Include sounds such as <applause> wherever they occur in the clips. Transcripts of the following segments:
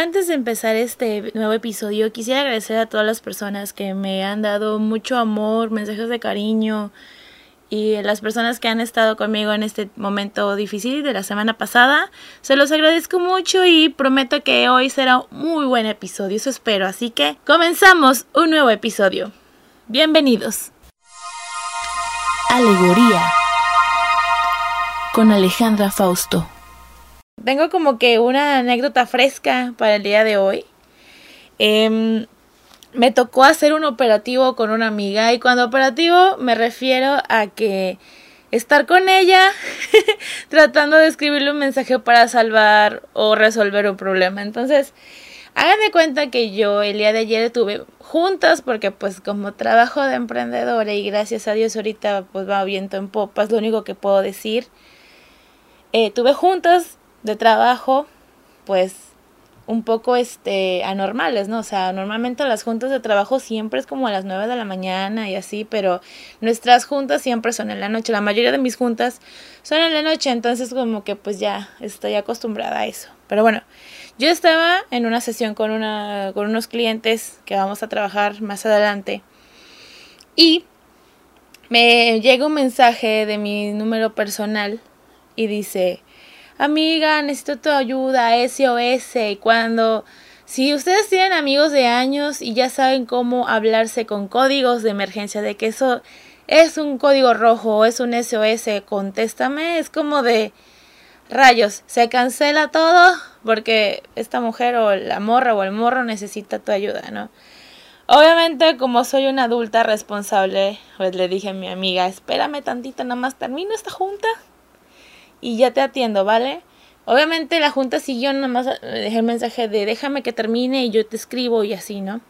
Antes de empezar este nuevo episodio, quisiera agradecer a todas las personas que me han dado mucho amor, mensajes de cariño y las personas que han estado conmigo en este momento difícil de la semana pasada. Se los agradezco mucho y prometo que hoy será un muy buen episodio, eso espero. Así que comenzamos un nuevo episodio. Bienvenidos. Alegoría con Alejandra Fausto. Tengo como que una anécdota fresca para el día de hoy. Em, me tocó hacer un operativo con una amiga y cuando operativo me refiero a que estar con ella <laughs> tratando de escribirle un mensaje para salvar o resolver un problema. Entonces, hagan de cuenta que yo el día de ayer estuve juntas porque pues como trabajo de emprendedora y gracias a Dios ahorita pues va viento en popa, es lo único que puedo decir. Eh, tuve juntas de trabajo, pues un poco este anormales, ¿no? O sea, normalmente las juntas de trabajo siempre es como a las 9 de la mañana y así, pero nuestras juntas siempre son en la noche. La mayoría de mis juntas son en la noche, entonces como que pues ya estoy acostumbrada a eso. Pero bueno, yo estaba en una sesión con una con unos clientes que vamos a trabajar más adelante y me llega un mensaje de mi número personal y dice amiga, necesito tu ayuda, SOS. Cuando, si ustedes tienen amigos de años y ya saben cómo hablarse con códigos de emergencia, de que eso es un código rojo o es un SOS, contéstame, es como de rayos, se cancela todo porque esta mujer o la morra o el morro necesita tu ayuda, ¿no? Obviamente, como soy una adulta responsable, pues le dije a mi amiga, espérame tantito, nada más termino esta junta y ya te atiendo, ¿vale? Obviamente la junta siguió, nada más dejé el mensaje de déjame que termine y yo te escribo y así, ¿no?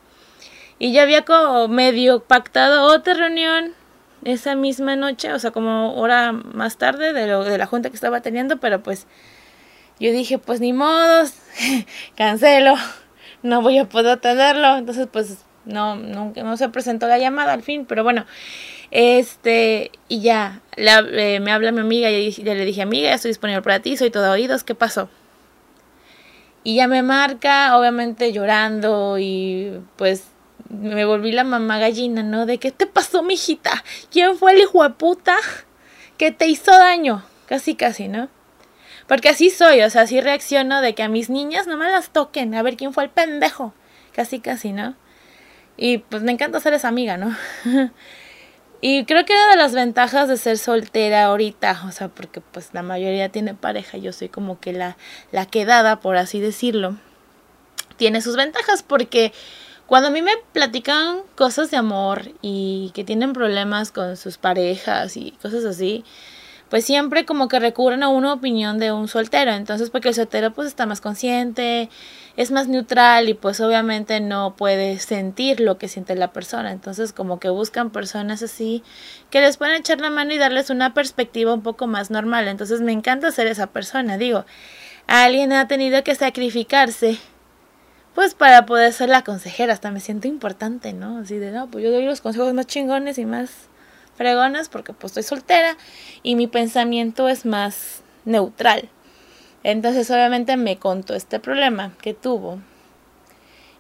Y ya había como medio pactado otra reunión esa misma noche, o sea, como hora más tarde de, la junta que estaba teniendo, pero pues yo dije, pues ni modos, <laughs> cancelo, no voy a poder atenderlo, entonces pues no, no, no se presentó la llamada al fin, pero bueno, este, y ya, eh, me habla mi amiga y ya le dije, amiga, estoy disponible para ti, soy todo oídos, ¿qué pasó? Y ya me marca, obviamente llorando y pues me volví la mamá gallina, ¿no? De qué te pasó, mijita. ¿Quién fue el hijo de puta que te hizo daño? Casi, casi, ¿no? Porque así soy, o sea, así reacciono de que a mis niñas no me las toquen, a ver quién fue el pendejo. Casi, casi, ¿no? Y pues me encanta ser esa amiga, ¿no? <laughs> Y creo que una de las ventajas de ser soltera ahorita, o sea, porque pues la mayoría tiene pareja, yo soy como que la, la quedada, por así decirlo, tiene sus ventajas porque cuando a mí me platican cosas de amor y que tienen problemas con sus parejas y cosas así, pues siempre como que recurren a una opinión de un soltero. Entonces, porque el soltero pues está más consciente, es más neutral y pues obviamente no puede sentir lo que siente la persona. Entonces, como que buscan personas así que les pueden echar la mano y darles una perspectiva un poco más normal. Entonces, me encanta ser esa persona. Digo, alguien ha tenido que sacrificarse pues para poder ser la consejera, hasta me siento importante, ¿no? Así de, no, pues yo doy los consejos más chingones y más fregonas porque pues estoy soltera y mi pensamiento es más neutral. Entonces obviamente me contó este problema que tuvo.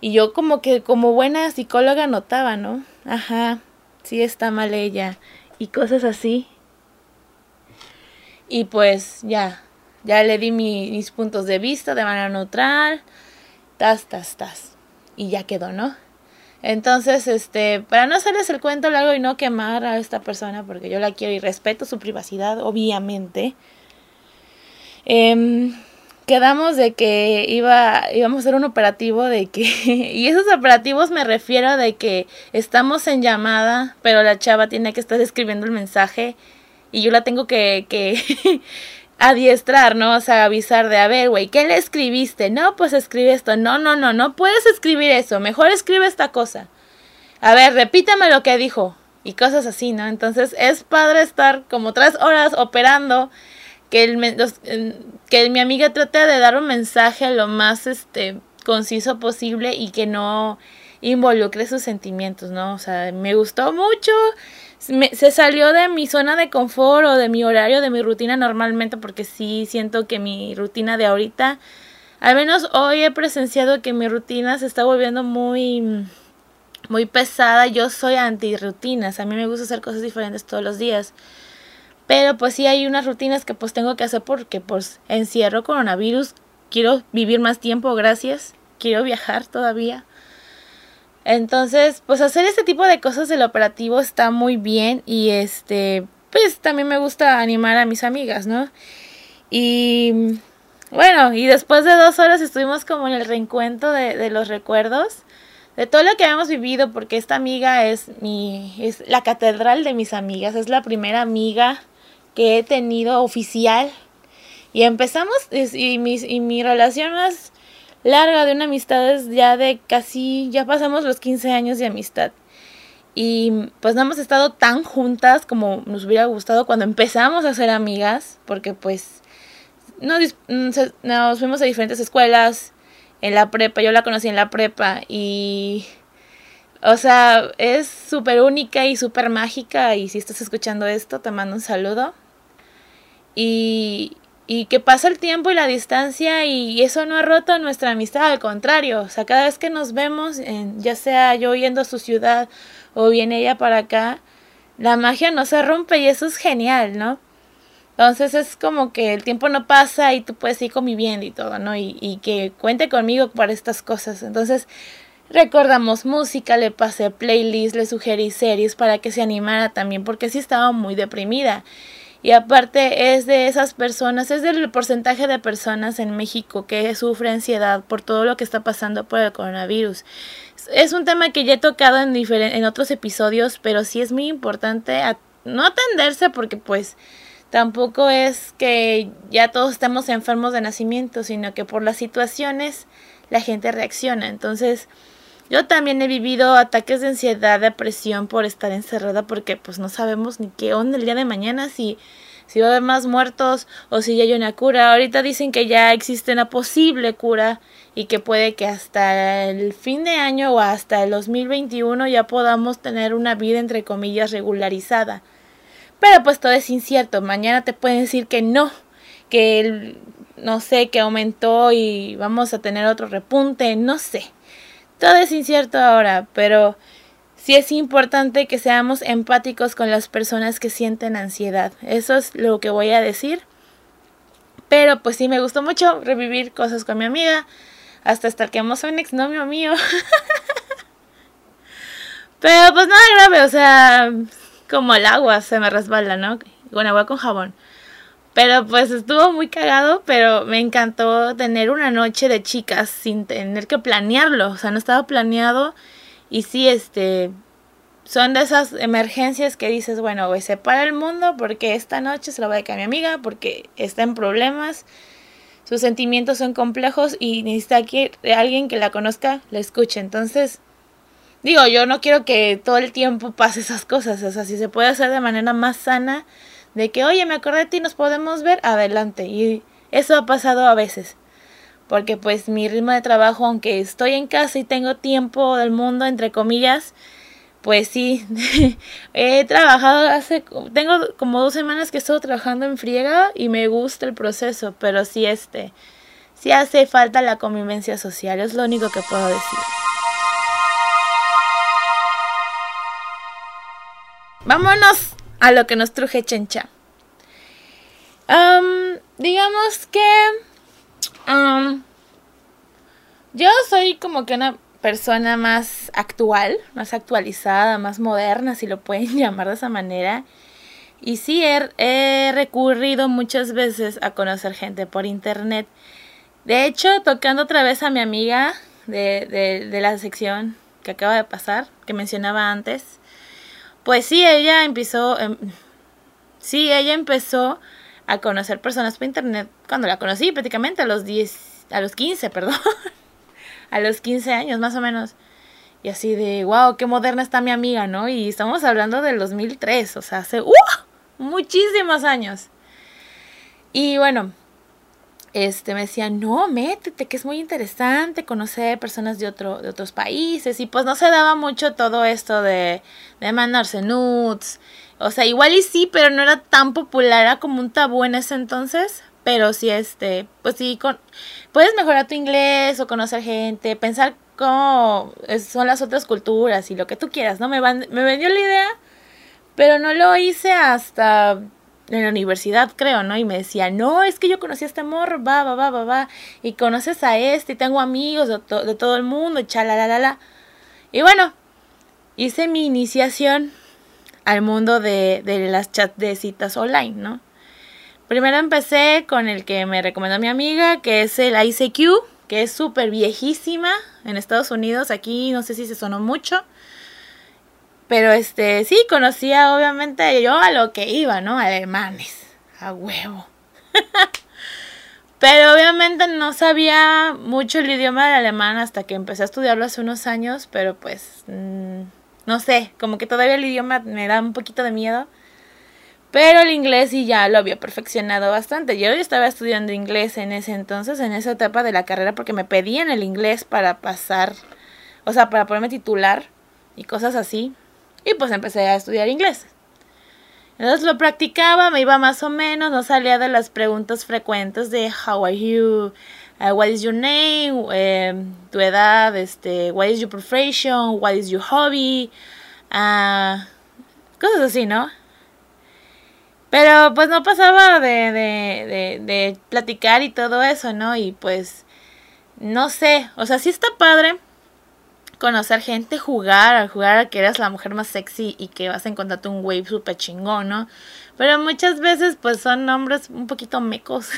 Y yo como que como buena psicóloga notaba, ¿no? Ajá, sí está mal ella y cosas así. Y pues ya, ya le di mis puntos de vista de manera neutral, tas, tas, tas. Y ya quedó, ¿no? Entonces, este, para no hacerles el cuento largo y no quemar a esta persona, porque yo la quiero y respeto su privacidad, obviamente, em, quedamos de que iba, íbamos a hacer un operativo de que, <laughs> y esos operativos me refiero de que estamos en llamada, pero la chava tiene que estar escribiendo el mensaje y yo la tengo que, que <laughs> adiestrar, ¿no? O sea, avisar de, a ver, güey, ¿qué le escribiste? No, pues escribe esto. No, no, no, no puedes escribir eso. Mejor escribe esta cosa. A ver, repítame lo que dijo. Y cosas así, ¿no? Entonces es padre estar como tres horas operando. Que, el, que mi amiga trate de dar un mensaje lo más este, conciso posible y que no involucre sus sentimientos, ¿no? O sea, me gustó mucho se salió de mi zona de confort o de mi horario, de mi rutina normalmente, porque sí siento que mi rutina de ahorita al menos hoy he presenciado que mi rutina se está volviendo muy muy pesada. Yo soy anti rutinas. A mí me gusta hacer cosas diferentes todos los días. Pero pues sí hay unas rutinas que pues tengo que hacer porque pues encierro coronavirus. Quiero vivir más tiempo, gracias. Quiero viajar todavía. Entonces, pues hacer este tipo de cosas del operativo está muy bien y este, pues también me gusta animar a mis amigas, ¿no? Y bueno, y después de dos horas estuvimos como en el reencuentro de, los recuerdos, de todo lo que habíamos vivido, porque esta amiga es mi, es la catedral de mis amigas, es la primera amiga que he tenido oficial. Y empezamos, y mi, y mi relación más larga de una amistad es ya de casi, ya pasamos los 15 años de amistad. Y pues no hemos estado tan juntas como nos hubiera gustado cuando empezamos a ser amigas, porque pues nos, mm, nos fuimos a diferentes escuelas en la prepa, yo la conocí en la prepa y... O sea, es súper única y súper mágica y si estás escuchando esto te mando un saludo. Y, y que pasa el tiempo y la distancia y eso no ha roto nuestra amistad, al contrario, o sea, cada vez que nos vemos, en, ya sea yo yendo a su ciudad o viene ella para acá, la magia no se rompe y eso es genial, ¿no? Entonces es como que el tiempo no pasa y tú puedes ir conviviendo y todo, ¿no? Y, y que cuente conmigo para estas cosas. Entonces recordamos música, le pasé playlist, le sugerí series para que se animara también porque sí estaba muy deprimida. Y aparte es de esas personas, es del porcentaje de personas en México que sufre ansiedad por todo lo que está pasando por el coronavirus. Es un tema que ya he tocado en, en otros episodios, pero sí es muy importante no atenderse porque pues tampoco es que ya todos estemos enfermos de nacimiento, sino que por las situaciones la gente reacciona. Entonces, yo también he vivido ataques de ansiedad, depresión por estar encerrada porque pues no sabemos ni qué onda el día de mañana si si va a haber más muertos o si ya hay una cura. Ahorita dicen que ya existe una posible cura y que puede que hasta el fin de año o hasta el 2021 ya podamos tener una vida entre comillas regularizada. Pero pues todo es incierto. Mañana te pueden decir que no, que no sé, que aumentó y vamos a tener otro repunte, no sé. Todo es incierto ahora, pero sí es importante que seamos empáticos con las personas que sienten ansiedad. Eso es lo que voy a decir. Pero pues sí me gustó mucho revivir cosas con mi amiga. Hasta estar que un exnovio mío. <laughs> Pero pues nada grave, o sea, como el agua se me resbala, ¿no? Con agua con jabón. Pero pues estuvo muy cagado, pero me encantó tener una noche de chicas sin tener que planearlo. O sea, no estaba planeado. Y sí, este, son de esas emergencias que dices, bueno, voy a separar el mundo porque esta noche se lo voy a dedicar a mi amiga porque está en problemas. Sus sentimientos son complejos y necesita que alguien que la conozca la escuche. Entonces, Digo, yo no quiero que todo el tiempo pase esas cosas, o sea, si se puede hacer de manera más sana, de que, oye, me acordé de ti, nos podemos ver, adelante. Y eso ha pasado a veces, porque pues mi ritmo de trabajo, aunque estoy en casa y tengo tiempo del mundo, entre comillas, pues sí, <laughs> he trabajado hace, tengo como dos semanas que estoy trabajando en friega y me gusta el proceso, pero sí este, sí hace falta la convivencia social, es lo único que puedo decir. Vámonos a lo que nos truje Chencha. digamos que yo soy como que una persona más actual, más actualizada, más moderna, si lo pueden <laughs> llamar de esa manera. Y sí, he, recurrido muchas veces a conocer gente por internet. De hecho, tocando otra vez a mi amiga de, de la sección que acaba de pasar, que mencionaba antes, pues sí, ella empezó, em, sí, ella empezó a conocer personas por internet cuando la conocí prácticamente a los 10, a los 15, <laughs> perdón, a los 15 años más o menos. Y así de, wow, qué moderna está mi amiga, ¿no? Y estamos hablando del 2003, o sea, hace ¡uh! muchísimos años. Y bueno, este me decía, no, métete, que es muy interesante conocer personas de, otro, de otros países. Y pues no se daba mucho todo esto de, de mandarse nudes. O sea, igual y sí, pero no era tan popular, era como un tabú en ese entonces. pero sí, este, pues sí, con, puedes mejorar tu inglés o conocer gente, pensar cómo son las otras culturas y lo que tú quieras, ¿no? Me, van, me vendió la idea, pero no lo hice hasta en la universidad, creo, ¿no? Y me decía, no, es que yo conocí a este amor, va, va, va, va, va, y conoces a este, y tengo amigos de, de todo el mundo, y la Y bueno, hice mi iniciación al mundo de, de las chats de citas online, ¿no? Primero empecé con el que me recomendó mi amiga, que es el ICQ, que es súper viejísima en Estados Unidos. Aquí no sé si se sonó mucho. Pero este, sí, conocía obviamente yo a lo que iba, ¿no? Alemanes, a huevo. <laughs> pero obviamente no sabía mucho el idioma del alemán hasta que empecé a estudiarlo hace unos años, pero pues, mm, no sé, como que todavía el idioma me da un poquito de miedo. Pero el inglés sí ya lo había perfeccionado bastante. Yo estaba estudiando inglés en ese entonces, en esa etapa de la carrera, porque me pedían el inglés para pasar, o sea, para ponerme titular y cosas así. Y pues empecé a estudiar inglés. Entonces lo practicaba, me iba más o menos, no salía de las preguntas frecuentes de how are you, uh, what is your name, em, tu edad, este, what is your profession, what is your hobby, uh, cosas así, ¿no? Pero pues no pasaba de, de, de, platicar y todo eso, ¿no? Y pues no sé, o sea, sí está padre conocer gente, jugar, jugar a que eres la mujer más sexy y que vas a encontrarte un wave super chingón, ¿no? Pero muchas veces pues son hombres un poquito mecos.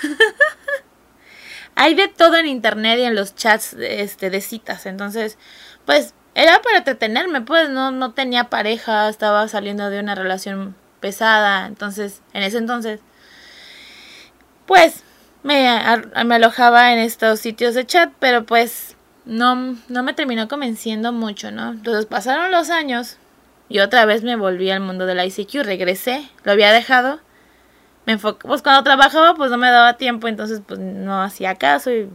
<laughs> Hay de todo en internet y en los chats este, de citas, entonces pues era para entretenerme, pues no, no tenía pareja, estaba saliendo de una relación pesada. Entonces, en ese entonces, pues me alojaba en estos sitios de chat, pero pues no, no me terminó convenciendo mucho, ¿no? Entonces pasaron los años y otra vez me volví al mundo del ICQ, regresé, lo había dejado. Me enfoqué, pues cuando trabajaba pues no me daba tiempo, entonces pues no hacía caso y,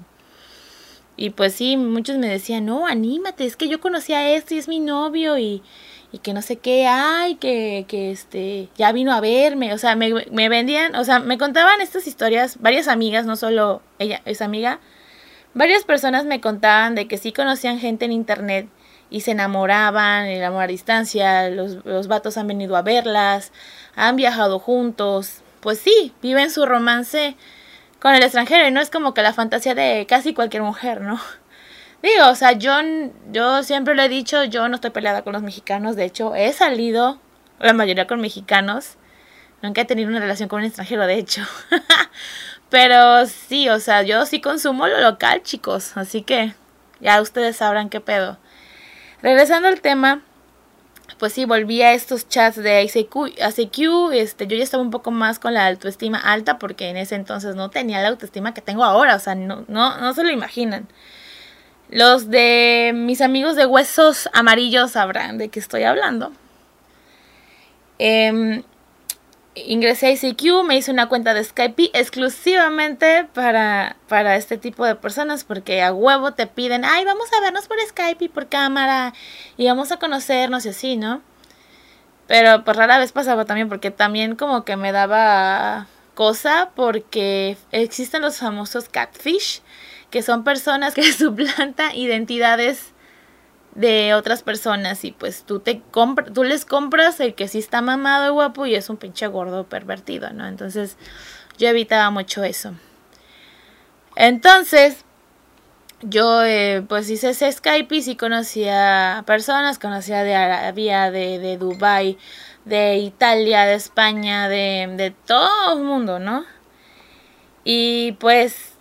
y pues sí, muchos me decían, no, anímate, es que yo conocí a este y es mi novio y, y que no sé qué, ay, que, que este, ya vino a verme, o sea, me, me vendían, o sea, me contaban estas historias, varias amigas, no solo ella, esa amiga, varias personas me contaban de que sí conocían gente en internet y se enamoraban, el amor a distancia, los, los vatos han venido a verlas, han viajado juntos, pues sí, viven su romance con el extranjero y no es como que la fantasía de casi cualquier mujer, ¿no? <laughs> Digo, o sea, yo, yo siempre lo he dicho, yo no estoy peleada con los mexicanos, de hecho, he salido la mayoría con mexicanos. Nunca he tenido una relación con un extranjero, de hecho. <laughs> Pero sí, o sea, yo sí consumo lo local, chicos. Así que ya ustedes sabrán qué pedo. Regresando al tema, pues sí, volví a estos chats de ICQ, este, yo ya estaba un poco más con la autoestima alta porque en ese entonces no tenía la autoestima que tengo ahora, o sea, no, no, no se lo imaginan. Los de mis amigos de huesos amarillos sabrán de qué estoy hablando. Eh, ingresé a ICQ, me hice una cuenta de Skype exclusivamente para, para este tipo de personas porque a huevo te piden, ay, vamos a vernos por Skype y por cámara y vamos a conocernos y así, ¿no? Pero pues rara vez pasaba también porque también como que me daba cosa porque existen los famosos catfish que son personas que <laughs> suplantan identidades de otras personas y pues tú te compras, tú les compras el que sí está mamado y guapo y es un pinche gordo pervertido, ¿no? Entonces yo evitaba mucho eso. Entonces, yo eh, pues hice ese Skype y sí conocía personas, conocía de Arabia, de, de Dubai, de Italia, de España, de, de todo el mundo, ¿no? Y pues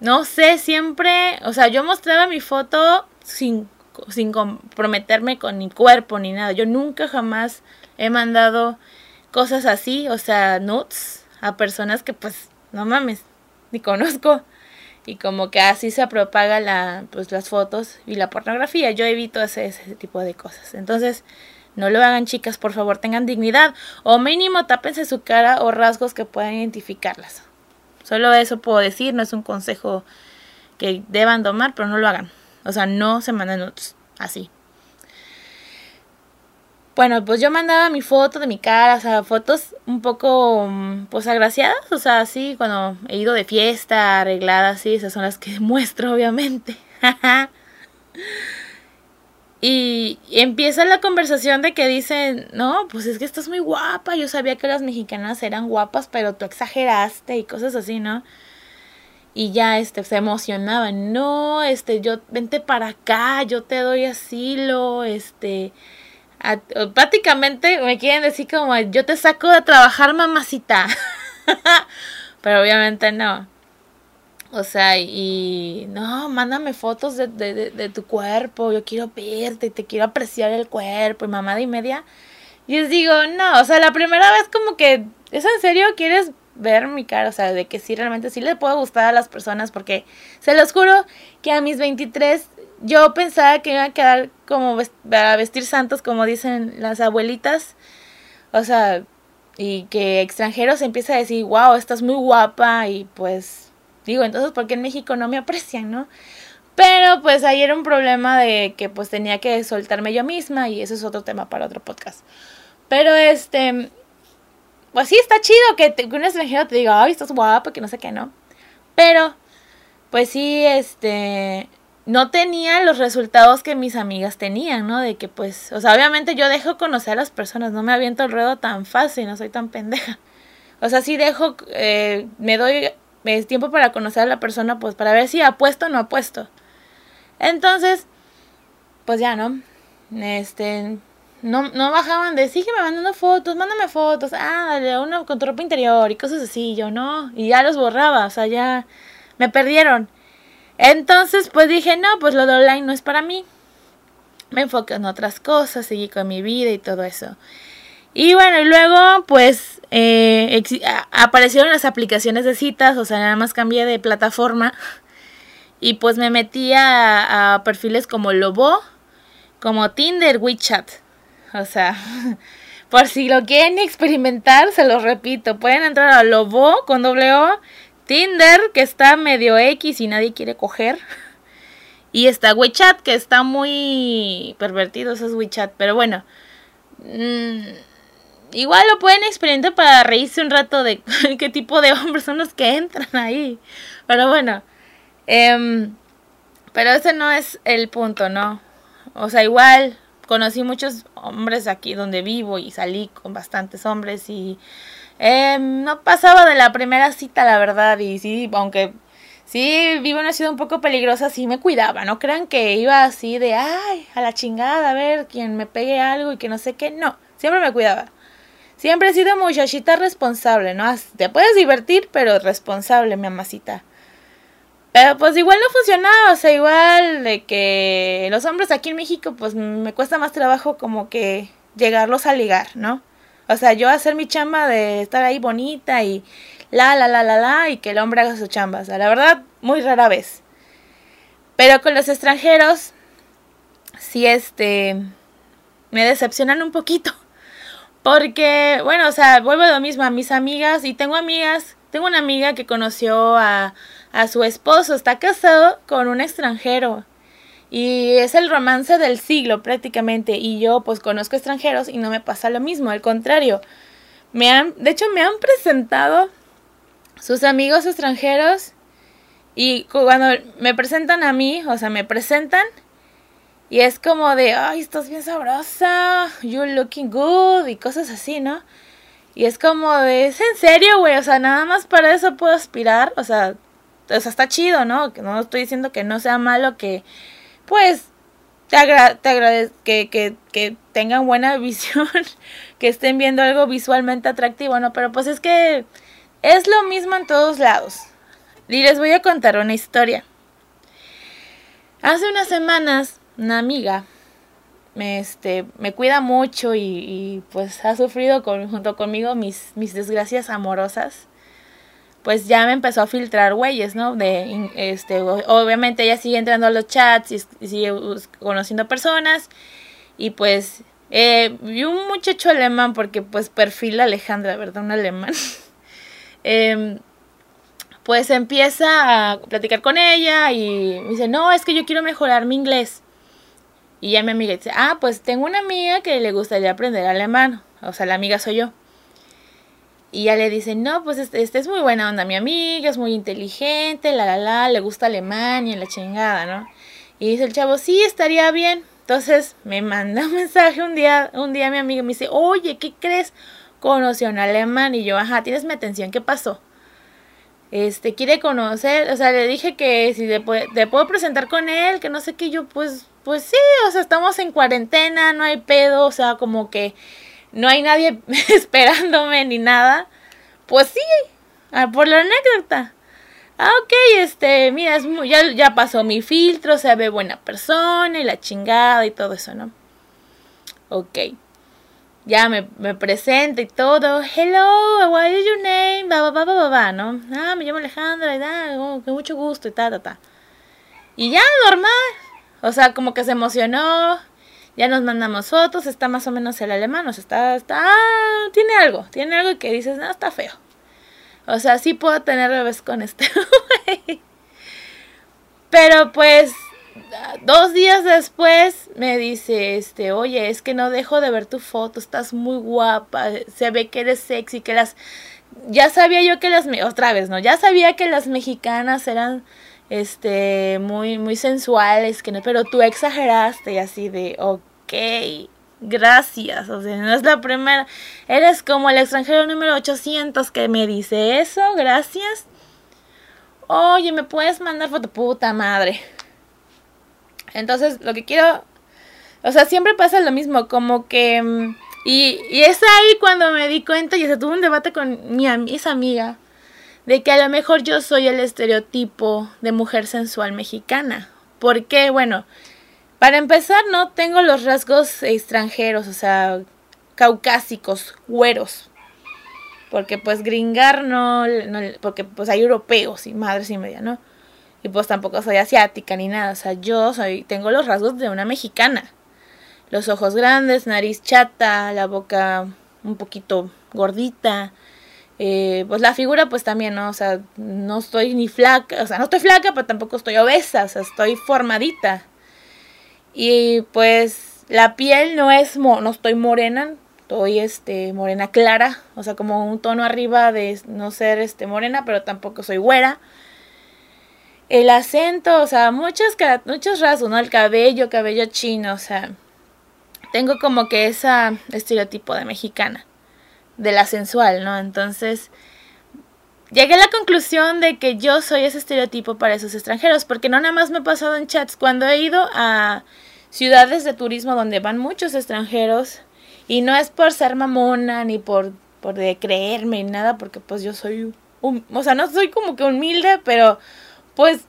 no sé, siempre, o sea, yo mostraba mi foto sin, sin comprometerme con mi cuerpo ni nada. Yo nunca jamás he mandado cosas así, o sea, nudes a personas que pues, no mames, ni conozco. Y como que así se propaga la, pues, las fotos y la pornografía. Yo evito hacer ese tipo de cosas. Entonces, no lo hagan chicas, por favor, tengan dignidad. O mínimo tápense su cara o rasgos que puedan identificarlas. Solo eso puedo decir, no es un consejo que deban tomar, pero no lo hagan. O sea, no se manden así. bueno, pues yo mandaba mi foto de mi cara, o sea, fotos un poco, mm, pues agraciadas, o sea, así, cuando he ido de fiesta, arregladas, sí, esas son las que <laughs> muestro, obviamente. <laughs> y, empieza la conversación de que dicen, no, pues es que estás muy guapa, yo sabía que las mexicanas eran guapas, pero tú exageraste y cosas así, ¿no? Y ya, este, se emocionaban, no, este, yo, vente para acá, yo te doy asilo, este prácticamente me quieren decir como yo te saco de trabajar mamacita. <laughs> Pero obviamente no. O sea, y no, mándame fotos de, de, de, tu cuerpo, yo quiero verte, te quiero apreciar el cuerpo y mamada y media. Y les digo, no, o sea, la primera vez como que, ¿es en serio? ¿Quieres ver mi cara? O sea, de que sí, realmente sí le puedo gustar a las personas porque se los juro que a mis 23 yo pensaba que iba a quedar como a vestir santos, como dicen las abuelitas. O sea, y que extranjeros empieza a decir, wow, estás muy guapa. Y pues, digo, entonces, ¿por qué en México no me aprecian, no? Pero pues ahí era un problema de que pues tenía que soltarme yo misma y eso es otro tema para otro podcast. Pero este, pues sí, está chido que, que un extranjero te diga, ay, estás guapa, que no sé qué, ¿no? Pero, pues sí, este, no tenía los resultados que mis amigas tenían, ¿no? De que pues, o sea, obviamente yo dejo conocer a las personas, no me aviento el ruedo tan fácil, no soy tan pendeja. O sea, sí dejo, eh, me doy eh, tiempo para conocer a la persona, pues para ver si apuesto o no apuesto. Entonces, pues ya, ¿no? Este, no, no bajaban de, sígueme mandando fotos, mándame fotos, ah, dale, uno con tu ropa interior y cosas así, yo no, y ya los borraba, o sea, ya me perdieron. Entonces, pues dije, no, pues lo de online no es para mí. Me enfoqué en otras cosas, seguí con mi vida y todo eso. Y bueno, y luego, pues, eh, aparecieron las aplicaciones de citas, o sea, nada más cambié de plataforma. Y pues me metí a, a perfiles como Lobo, como Tinder, WeChat. O sea, <laughs> por si lo quieren experimentar, se lo repito, pueden entrar a Lobo con doble O Tinder, que está medio X y nadie quiere coger. Y está WeChat, que está muy pervertido, eso es WeChat. Pero bueno, mm, igual lo pueden experimentar para reírse un rato de <laughs> qué tipo de hombres son los que entran ahí. Pero bueno, em, pero ese no es el punto, ¿no? O sea, igual conocí muchos hombres aquí donde vivo y salí con bastantes hombres y eh, no pasaba de la primera cita, la verdad, y sí, aunque sí vivo en una ciudad un poco peligrosa, sí me cuidaba, no crean que iba así de, ay, a la chingada, a ver, quien me pegue algo y que no sé qué, no, siempre me cuidaba. Siempre he sido muchachita responsable, ¿no? Te puedes divertir, pero responsable, mi amacita. Pero pues igual no funcionaba, o sea, igual de que los hombres aquí en México, pues me cuesta más trabajo como que llegarlos a ligar, ¿no? O sea, yo hacer mi chamba de estar ahí bonita y la, la, la, la, la, y que el hombre haga su chamba. O sea, la verdad, muy rara vez. Pero con los extranjeros, sí, este, me decepcionan un poquito. <laughs> Porque, bueno, o sea, vuelvo a lo mismo a mis amigas y tengo amigas, tengo una amiga que conoció a, a su esposo, está casado con un extranjero. Y es el romance del siglo prácticamente. Y yo pues conozco extranjeros y no me pasa lo mismo, al contrario. Me han, de hecho me han presentado sus amigos extranjeros y cuando me presentan a mí, o sea, me presentan y es como de, ay, estás bien sabrosa, you're looking good y cosas así, ¿no? Y es como de, ¿es en serio, güey? O sea, nada más para eso puedo aspirar, o sea, o sea, está chido, ¿no? No estoy diciendo que no sea malo que pues te, agradezco que, que, que tengan buena <laughs> visión, que estén viendo algo visualmente atractivo, ¿no? Pero pues es que es lo mismo en todos lados. Y les voy a contar una historia. Hace unas semanas, una amiga me, este, me cuida mucho y, y pues ha sufrido junto conmigo mis, mis desgracias amorosas pues ya me empezó a filtrar güeyes, ¿no? De, este, obviamente ella sigue entrando a los chats y, sigue conociendo personas. Y pues eh, vi un muchacho alemán, porque pues perfil Alejandra, ¿verdad? Un alemán. <laughs> Em, pues empieza a platicar con ella y me dice, no, es que yo quiero mejorar mi inglés. Y ya mi amiga dice, ah, pues tengo una amiga que le gustaría aprender alemán. O sea, la amiga soy yo. Y ya le dice, no, pues este, este, es muy buena onda, mi amiga, es muy inteligente, la, la, la, le gusta Alemania, la chingada, ¿no? Y dice el chavo, sí, estaría bien. Entonces me manda un <laughs> mensaje un día, un día mi amiga me dice, oye, ¿qué crees? Conoció a un alemán y yo, ajá, tienes mi atención, ¿qué pasó? Este, quiere conocer, o sea, le dije que si te, te puedo presentar con él, que no sé qué, yo pues, pues sí, o sea, estamos en cuarentena, no hay pedo, o sea, como que no hay nadie <laughs> esperándome ni nada, pues sí, por la anécdota. Ah, ok, este, mira, es ya, pasó mi filtro, se ve buena persona y la chingada y todo eso, ¿no? Ok. Ya me, me presento y todo. Hello, what is your name? Va, va, va, va, ¿no? Ah, me llamo Alejandra y da, oh, mucho gusto y ta, ta, ta. Y ya, normal. O sea, como que se emocionó ya nos mandamos fotos, está más o menos el alemán, o sea, está, está, tiene algo, tiene algo que dices, no, está feo. O sea, sí puedo tener bebés con este <laughs> Pero pues, dos días después me dice, este, oye, es que no dejo de ver tu foto, estás muy guapa, se ve que eres sexy, que las... Ya sabía yo que las... Otra vez, ¿no? Ya sabía que las mexicanas eran este, muy, muy sensuales, que no, pero tú exageraste y así de, ok, gracias, o sea, no es la primera, eres como el extranjero número 800 que me dice eso, gracias. Oye, ¿me puedes mandar foto? Puta madre. Entonces, lo que quiero, o sea, siempre pasa lo mismo, como que... Mm, y, y es ahí cuando me di cuenta y se tuvo un debate con mi esa amiga de que a lo mejor yo soy el estereotipo de mujer sensual mexicana. ¿Por qué? Bueno, para empezar no tengo los rasgos extranjeros, o sea, caucásicos, güeros. Porque pues gringar no, porque pues hay europeos y madres y media, ¿no? Y pues tampoco soy asiática ni nada, o sea, yo soy tengo los rasgos de una mexicana. Los ojos grandes, nariz chata, la boca un poquito gordita, eh, pues la figura pues también, ¿no? O sea, no estoy ni flaca, o sea, no estoy flaca, pero tampoco estoy obesa, o sea, estoy formadita. Y pues la piel no es, no estoy morena, estoy este, morena clara, o sea, como un tono arriba de no ser este, morena, pero tampoco soy güera. El acento, o sea, muchos, muchos rasgos, ¿no? El cabello, cabello chino, o sea, tengo como que ese estereotipo de mexicana de la sensual, ¿no? Entonces, llegué a la conclusión de que yo soy ese estereotipo para esos extranjeros, porque no nada más me he pasado en chats, cuando he ido a ciudades de turismo donde van muchos extranjeros, y no es por ser mamona ni por, por de creerme ni nada, porque pues yo soy, o sea, no soy como que humilde, pero pues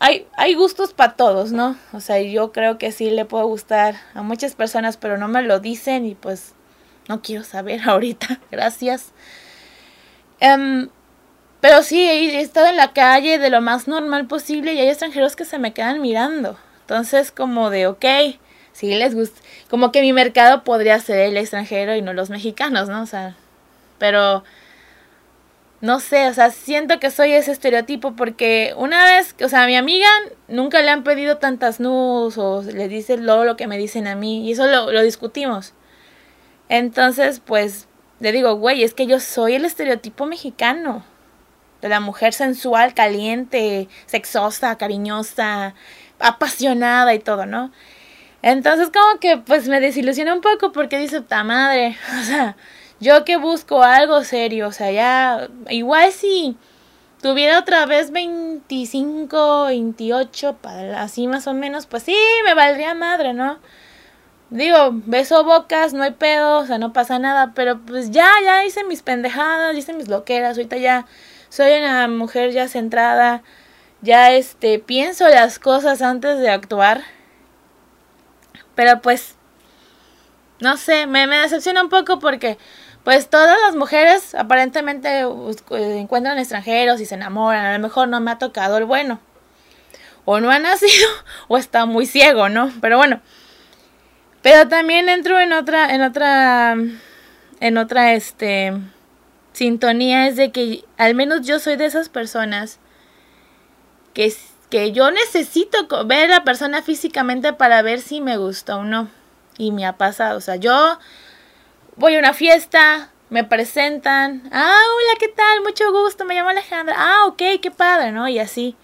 hay, hay gustos para todos, ¿no? O sea, yo creo que sí le puedo gustar a muchas personas, pero no me lo dicen y pues no quiero saber <laughs> ahorita, gracias. Um, pero sí, he estado en la calle de lo más normal posible y hay extranjeros que se me quedan mirando. Entonces, como de, ok, si les gusta, como que mi mercado podría ser el extranjero y no los mexicanos, ¿no? O sea, pero no sé, o sea, siento que soy ese estereotipo porque una vez, o sea, a mi amiga nunca le han pedido tantas nudes o le dice lo que me dicen a mí y eso lo, lo discutimos. Entonces, pues, le digo, güey, es que yo soy el estereotipo mexicano. De la mujer sensual, caliente, sexosa, cariñosa, apasionada y todo, ¿no? Entonces como que pues me desilusiona un poco porque dice, ta madre, <laughs> o sea, yo que busco algo serio, o sea, ya, igual si tuviera otra vez 25, 28, así más o menos, pues sí, me valdría madre, ¿no? Digo, beso bocas, no hay pedo, o sea, no pasa nada, pero pues ya, ya hice mis pendejadas, hice mis loqueras, ahorita ya soy una mujer ya centrada, ya este, pienso las cosas antes de actuar, pero pues, no sé, me, me decepciona un poco porque pues todas las mujeres aparentemente encuentran extranjeros y se enamoran, a lo mejor no me ha tocado el bueno, o no ha nacido, <laughs> o está muy ciego, ¿no? Pero bueno. Pero también entro en otra, en otra, en otra, este, sintonía, es de que al menos yo soy de esas personas que que yo necesito ver a la persona físicamente para ver si me gusta o no. Y me ha pasado, o sea, yo voy a una fiesta, me presentan, ah, hola, ¿qué tal? Mucho gusto, me llamo Alejandra, ah, ok, qué padre, ¿no? Y así.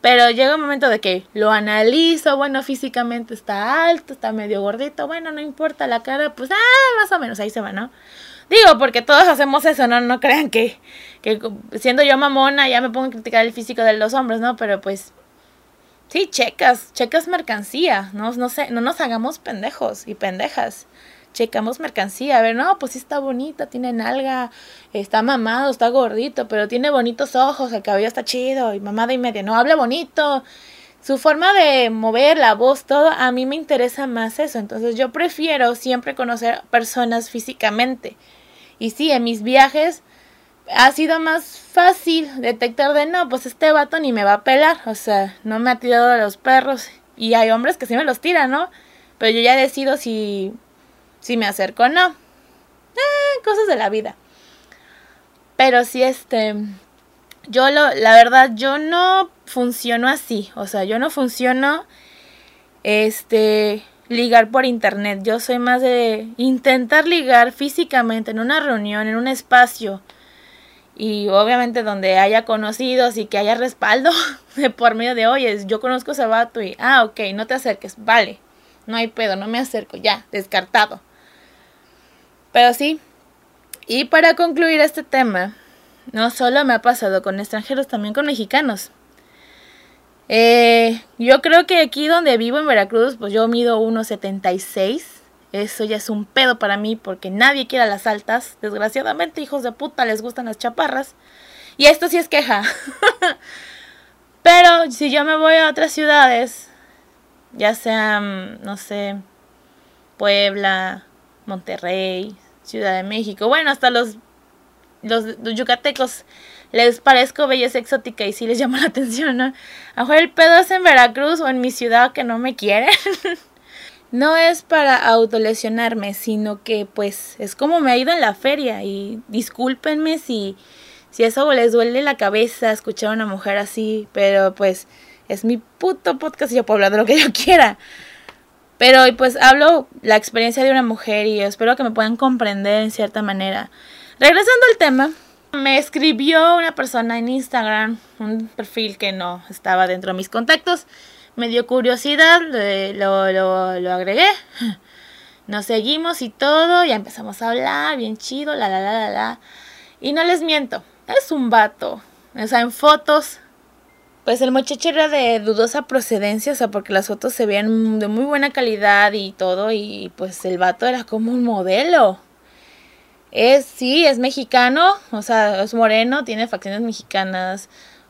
Pero llega un momento de que lo analizo, bueno, físicamente está alto, está medio gordito, bueno, no importa la cara, pues, ah, más o menos, ahí se va, ¿no? Digo, porque todos hacemos eso, ¿no? No crean que, que siendo yo mamona ya me pongo a criticar el físico de los hombres, ¿no? Pero pues, sí, checas, checas mercancía, no, no, sé, no nos hagamos pendejos y pendejas checamos mercancía, a ver, no, pues sí está bonita, tiene nalga, está mamado, está gordito, pero tiene bonitos ojos, el cabello está chido, y mamada y media, no habla bonito. Su forma de mover la voz, todo, a mí me interesa más eso. Entonces yo prefiero siempre conocer personas físicamente. Y sí, en mis viajes ha sido más fácil detectar de no, pues este vato ni me va a pelar. O sea, no me ha tirado a los perros. Y hay hombres que sí me los tiran, ¿no? Pero yo ya decido si si me acerco o no. Eh, cosas de la vida. Pero sí, este, yo lo, la verdad, yo no funciono así. O sea, yo no funciono, este, ligar por internet. Yo soy más de intentar ligar físicamente en una reunión, en un espacio. Y obviamente donde haya conocidos y que haya respaldo <laughs> de por medio de, oye, yo conozco a ese y, ah, ok, no te acerques, vale, no hay pedo, no me acerco, ya, descartado. Pero sí. Y para concluir este tema, no solo me ha pasado con extranjeros, también con mexicanos. Eh, yo creo que aquí donde vivo en Veracruz, pues yo mido 1,76. Eso ya es un pedo para mí porque nadie quiere las altas. Desgraciadamente, hijos de puta, les gustan las chaparras. Y esto sí es queja. <laughs> Pero si yo me voy a otras ciudades, ya sean, no sé, Puebla, Monterrey, Ciudad de México. Bueno, hasta los, los, yucatecos les parezco belleza exótica y sí les llama <laughs> la atención, ¿no? A lo el pedo es en Veracruz o en mi ciudad que no me quieren. <laughs> no es para autolesionarme, sino que pues es como me ha ido en la feria y discúlpenme si, si eso les duele la cabeza escuchar a una mujer así, pero pues es mi puto podcast y yo puedo hablar de lo que yo quiera. Pero pues hablo la experiencia de una mujer y espero que me puedan comprender en cierta manera. Regresando al tema, me escribió una persona en Instagram, un perfil que no estaba dentro de mis contactos. Me dio curiosidad, lo, lo, lo agregué. <laughs> Nos seguimos y todo, ya empezamos a hablar, bien chido, la la la la la. Y no les miento, es un vato. O sea, en fotos pues el muchacho era de dudosa procedencia, o sea, porque las fotos se veían de muy buena calidad y todo, y pues el vato era como un modelo. Es, sí, es mexicano, o sea, es moreno, tiene facciones mexicanas,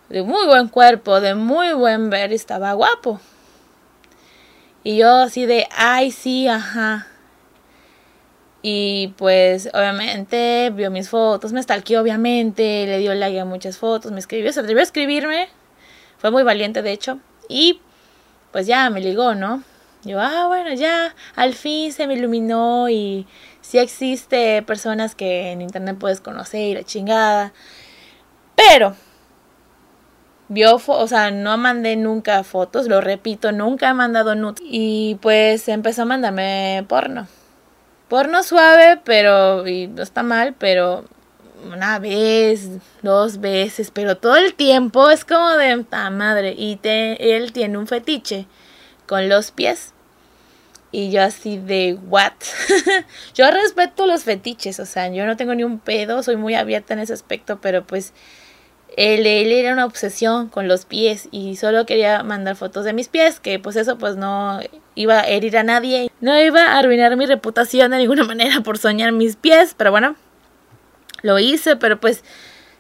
de muy buen cuerpo, de muy buen ver, estaba guapo. Y yo así de, ay, sí, ajá. Y pues obviamente vio mis fotos, me stalkeó obviamente, le dio like a muchas fotos, me escribió, se atrevió a escribirme fue muy valiente, de hecho. Y pues ya me ligó, ¿no? Yo, ah, bueno, ya al fin se me iluminó y sí existe personas que en internet puedes conocer y la chingada. Pero vio, o sea, no mandé nunca fotos, lo repito, nunca he mandado nudes. Y pues empezó a mandarme porno. Porno suave, pero, y no está mal, pero una vez, dos veces, pero todo el tiempo es como de ¡ta madre. Y te, él tiene un fetiche con los pies. Y yo así de, ¿what? <laughs> yo respeto los fetiches, o sea, yo no tengo ni un pedo, soy muy abierta en ese aspecto, pero pues él, él, era una obsesión con los pies y solo quería mandar fotos de mis pies, que pues eso pues no iba a herir a nadie, no iba a arruinar mi reputación de ninguna <laughs> manera por soñar mis pies, pero bueno, lo hice, pero pues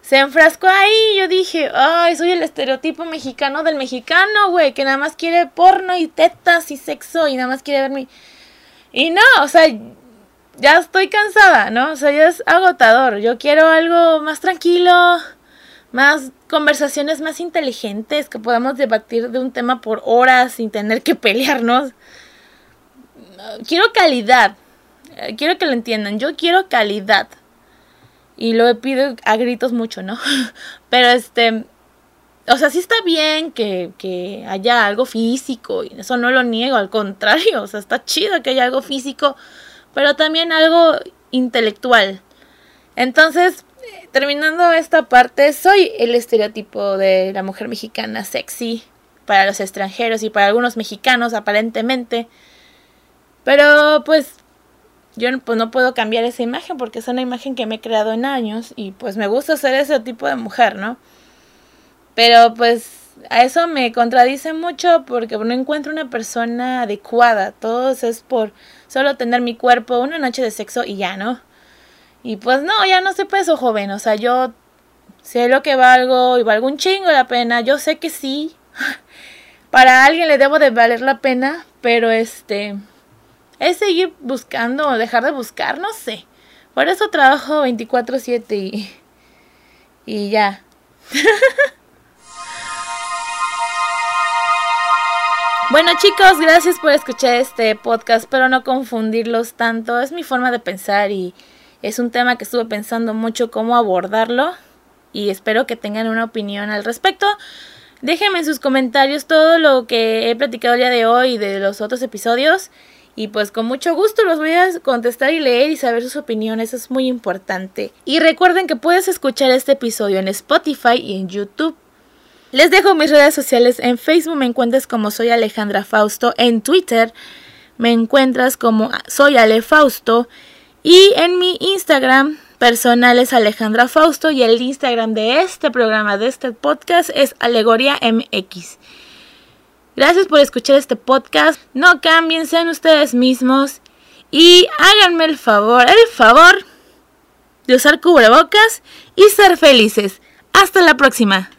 se enfrascó ahí. Yo dije, ay, soy el estereotipo mexicano del mexicano, güey, que nada más quiere porno y tetas y sexo y nada más quiere ver mi. Y no, o sea, ya estoy cansada, ¿no? O sea, ya es agotador. Yo quiero algo más tranquilo, más conversaciones más inteligentes, que podamos debatir de un tema por horas sin tener que pelearnos. Quiero calidad. Quiero que lo entiendan. Yo quiero calidad. Y lo pido a gritos mucho, ¿no? <laughs> Pero este, o sea, sí está bien que, que haya algo físico, y eso no lo niego, al contrario, <laughs> o sea, está chido que haya algo físico, pero también algo intelectual. Entonces, terminando esta parte, soy el estereotipo de la mujer mexicana sexy para los extranjeros y para algunos mexicanos aparentemente. Pero pues yo pues, no puedo cambiar esa imagen porque es una imagen que me he creado en años y pues me gusta ser ese tipo de mujer, ¿no? Pero pues a eso me contradice mucho porque no encuentro una persona adecuada. Todo es por solo tener mi cuerpo, una noche de sexo y ya, ¿no? Y pues no, ya no sé peso, joven. O sea, yo sé lo que valgo y valgo un chingo la pena. Yo sé que sí. <laughs> Para alguien le debo de valer la pena, pero este... Es seguir buscando dejar de buscar, no sé. Por eso trabajo 24/7 y... Y ya. <laughs> Bueno chicos, gracias por escuchar este podcast, pero no confundirlos tanto. Es mi forma de pensar y es un tema que estuve pensando mucho cómo abordarlo y espero que tengan una opinión al respecto. Déjenme en sus comentarios todo lo que he platicado el día de hoy y de los otros episodios y pues con mucho gusto los voy a contestar y leer y saber sus opiniones, es muy importante. Y recuerden que puedes escuchar este episodio en Spotify y en YouTube. Les dejo mis redes sociales. En Facebook me encuentras como soy Alejandra Fausto. En Twitter me encuentras como soy Ale Fausto. Y en mi Instagram personal es Alejandra Fausto. Y el Instagram de este programa, de este podcast, es Alegoria MX. Gracias por escuchar este podcast. No cambien, sean ustedes mismos. Y háganme el favor, el favor de usar cubrebocas y ser felices. Hasta la próxima.